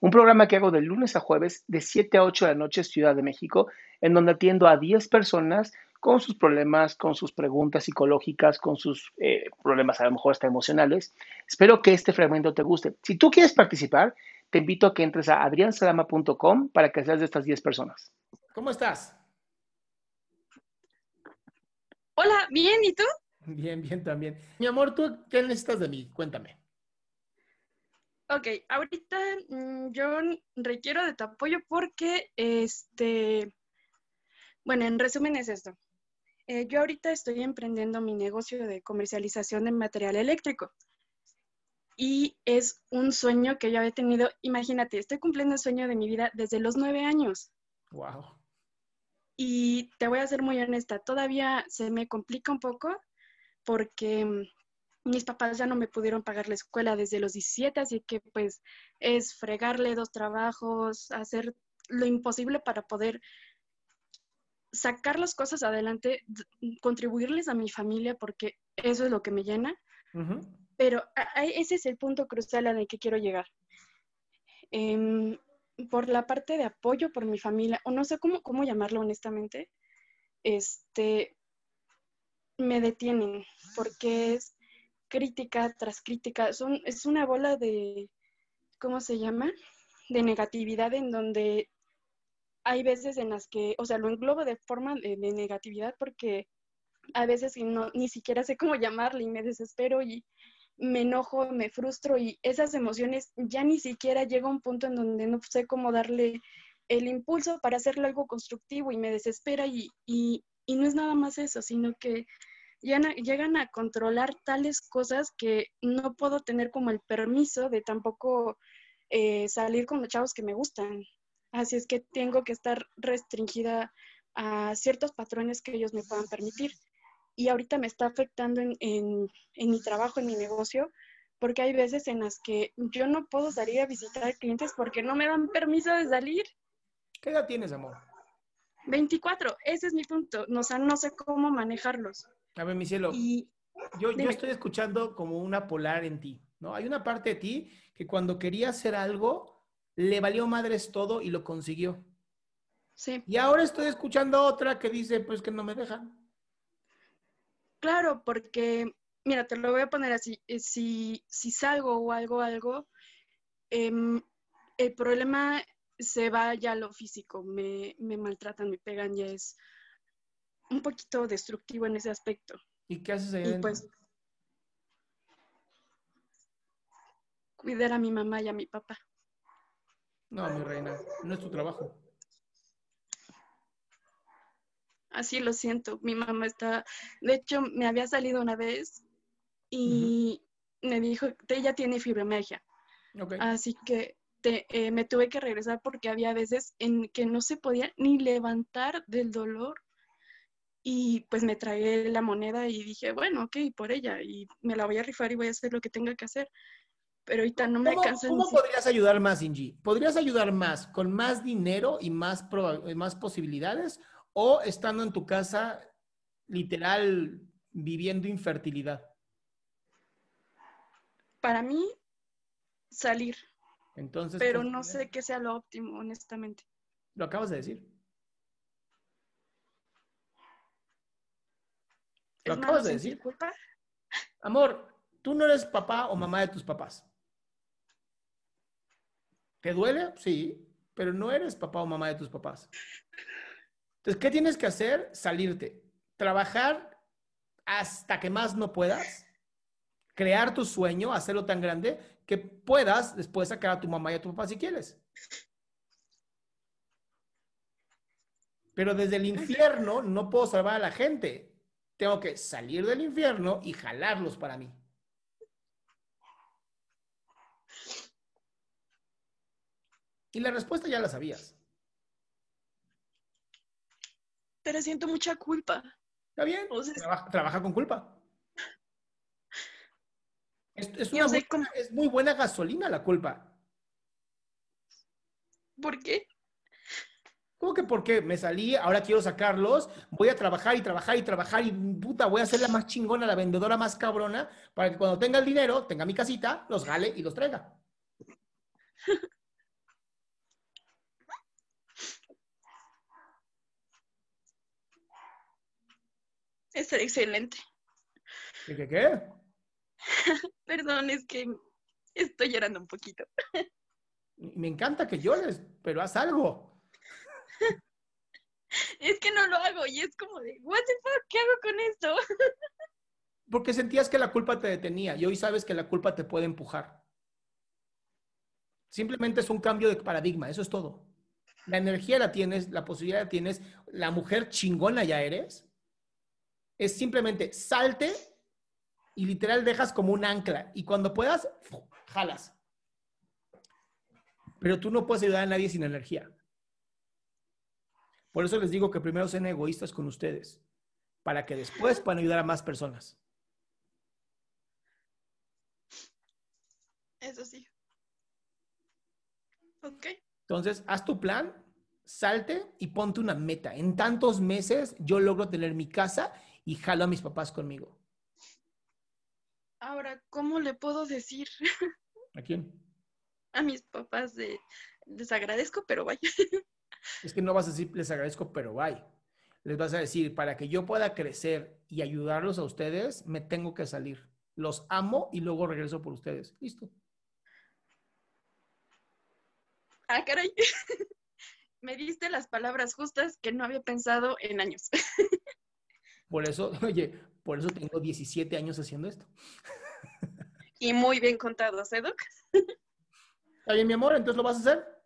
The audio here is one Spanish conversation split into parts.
un programa que hago de lunes a jueves de 7 a 8 de la noche Ciudad de México, en donde atiendo a 10 personas con sus problemas, con sus preguntas psicológicas, con sus eh, problemas a lo mejor hasta emocionales. Espero que este fragmento te guste. Si tú quieres participar, te invito a que entres a adriansalama.com para que seas de estas 10 personas. ¿Cómo estás? Hola, bien, ¿y tú? Bien, bien también. Mi amor, ¿tú qué necesitas de mí? Cuéntame. Ok, ahorita mm, yo requiero de tu apoyo porque, este, bueno, en resumen es esto. Eh, yo ahorita estoy emprendiendo mi negocio de comercialización de material eléctrico y es un sueño que yo había tenido. Imagínate, estoy cumpliendo el sueño de mi vida desde los nueve años. Wow. Y te voy a ser muy honesta, todavía se me complica un poco porque mm, mis papás ya no me pudieron pagar la escuela desde los 17, así que pues es fregarle dos trabajos, hacer lo imposible para poder sacar las cosas adelante, contribuirles a mi familia, porque eso es lo que me llena. Pero ese es el punto crucial al que quiero llegar. Em, por la parte de apoyo por mi familia, o no sé cómo, cómo llamarlo honestamente, este, me detienen, porque es crítica tras crítica, son, es una bola de, ¿cómo se llama? De negatividad en donde hay veces en las que, o sea, lo englobo de forma de, negatividad porque a veces no, ni siquiera sé cómo llamarle y me desespero y me enojo, me frustro y esas emociones ya ni siquiera llega a un punto en donde no sé cómo darle el impulso para hacerle algo constructivo y me desespera y, y, y no es nada más eso, sino que llegan a, controlar tales cosas que no puedo tener como el permiso de tampoco eh, salir con los chavos que me gustan. Así es que tengo que estar restringida a ciertos patrones que ellos me puedan permitir. Y ahorita me está afectando en, en, en mi trabajo, en mi negocio, porque hay veces en las que yo no puedo salir a visitar clientes porque no me dan permiso de salir. ¿Qué edad tienes, amor? 24, ese es mi punto. O no sé cómo manejarlos. A ver, mi cielo, yo, yo estoy escuchando como una polar en ti, ¿no? Hay una parte de ti que cuando quería hacer algo, le valió madres todo y lo consiguió. Sí. Y ahora estoy escuchando otra que dice, pues que no me dejan. Claro, porque, mira, te lo voy a poner así, eh, si, si salgo o algo, algo, em, el problema se va ya a lo físico, me, me maltratan, me pegan, ya es un poquito destructivo en ese aspecto. ¿Y qué haces ahí? Y pues cuidar a mi mamá y a mi papá. No, mi reina, no es tu trabajo. Así lo siento. Mi mamá está, de hecho, me había salido una vez y me dijo, ella tiene fibromialgia. Así que eh, me tuve que regresar porque había veces en que no se podía ni levantar del dolor y pues me tragué la moneda y dije, bueno, ok, por ella, y me la voy a rifar y voy a hacer lo que tenga que hacer. Pero ahorita no me alcanza. ¿Cómo podrías ayudar más, Ingi? ¿Podrías ayudar más con más dinero y más, más posibilidades? ¿O estando en tu casa, literal, viviendo infertilidad? Para mí, salir. Entonces, pero no sé qué sea lo óptimo, honestamente. Lo acabas de decir. Lo ¿Es malo acabas de decir. culpa? Amor, tú no eres papá o mamá de tus papás. ¿Te duele? Sí, pero no eres papá o mamá de tus papás. Entonces, ¿qué tienes que hacer? Salirte. Trabajar hasta que más no puedas. Crear tu sueño, hacerlo tan grande que puedas después sacar a tu mamá y a tu papá si quieres. Pero desde el infierno no puedo salvar a la gente. Tengo que salir del infierno y jalarlos para mí. Y la respuesta ya la sabías. Pero siento mucha culpa. ¿Está bien? O sea, trabaja, trabaja con culpa. Es, una es muy buena gasolina la culpa. ¿Por qué? ¿Cómo que por qué? Me salí, ahora quiero sacarlos, voy a trabajar y trabajar y trabajar y puta, voy a ser la más chingona, la vendedora más cabrona, para que cuando tenga el dinero, tenga mi casita, los gale y los traiga. Es excelente. ¿Qué, qué, qué? Perdón, es que estoy llorando un poquito. Me encanta que llores, pero haz algo. Es que no lo hago y es como de, what the fuck, ¿qué hago con esto? Porque sentías que la culpa te detenía y hoy sabes que la culpa te puede empujar. Simplemente es un cambio de paradigma, eso es todo. La energía la tienes, la posibilidad la tienes, la mujer chingona ya eres. Es simplemente salte y literal dejas como un ancla y cuando puedas, jalas. Pero tú no puedes ayudar a nadie sin energía. Por eso les digo que primero sean egoístas con ustedes, para que después puedan ayudar a más personas. Eso sí. Ok. Entonces, haz tu plan, salte y ponte una meta. En tantos meses yo logro tener mi casa y jalo a mis papás conmigo. Ahora, ¿cómo le puedo decir ¿A quién? a mis papás de, les agradezco, pero vaya? Es que no vas a decir, les agradezco, pero bye. Les vas a decir, para que yo pueda crecer y ayudarlos a ustedes, me tengo que salir. Los amo y luego regreso por ustedes. Listo. Ah, caray. Me diste las palabras justas que no había pensado en años. Por eso, oye, por eso tengo 17 años haciendo esto. Y muy bien contados, ¿eh, Doc? ¿Está bien, mi amor? ¿Entonces lo vas a hacer?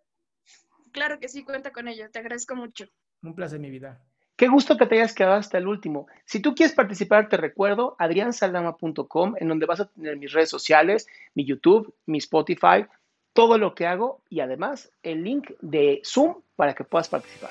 Claro que sí, cuenta con ello. Te agradezco mucho. Un placer, mi vida. Qué gusto que te hayas quedado hasta el último. Si tú quieres participar, te recuerdo adriansaldama.com, en donde vas a tener mis redes sociales, mi YouTube, mi Spotify, todo lo que hago y además el link de Zoom para que puedas participar.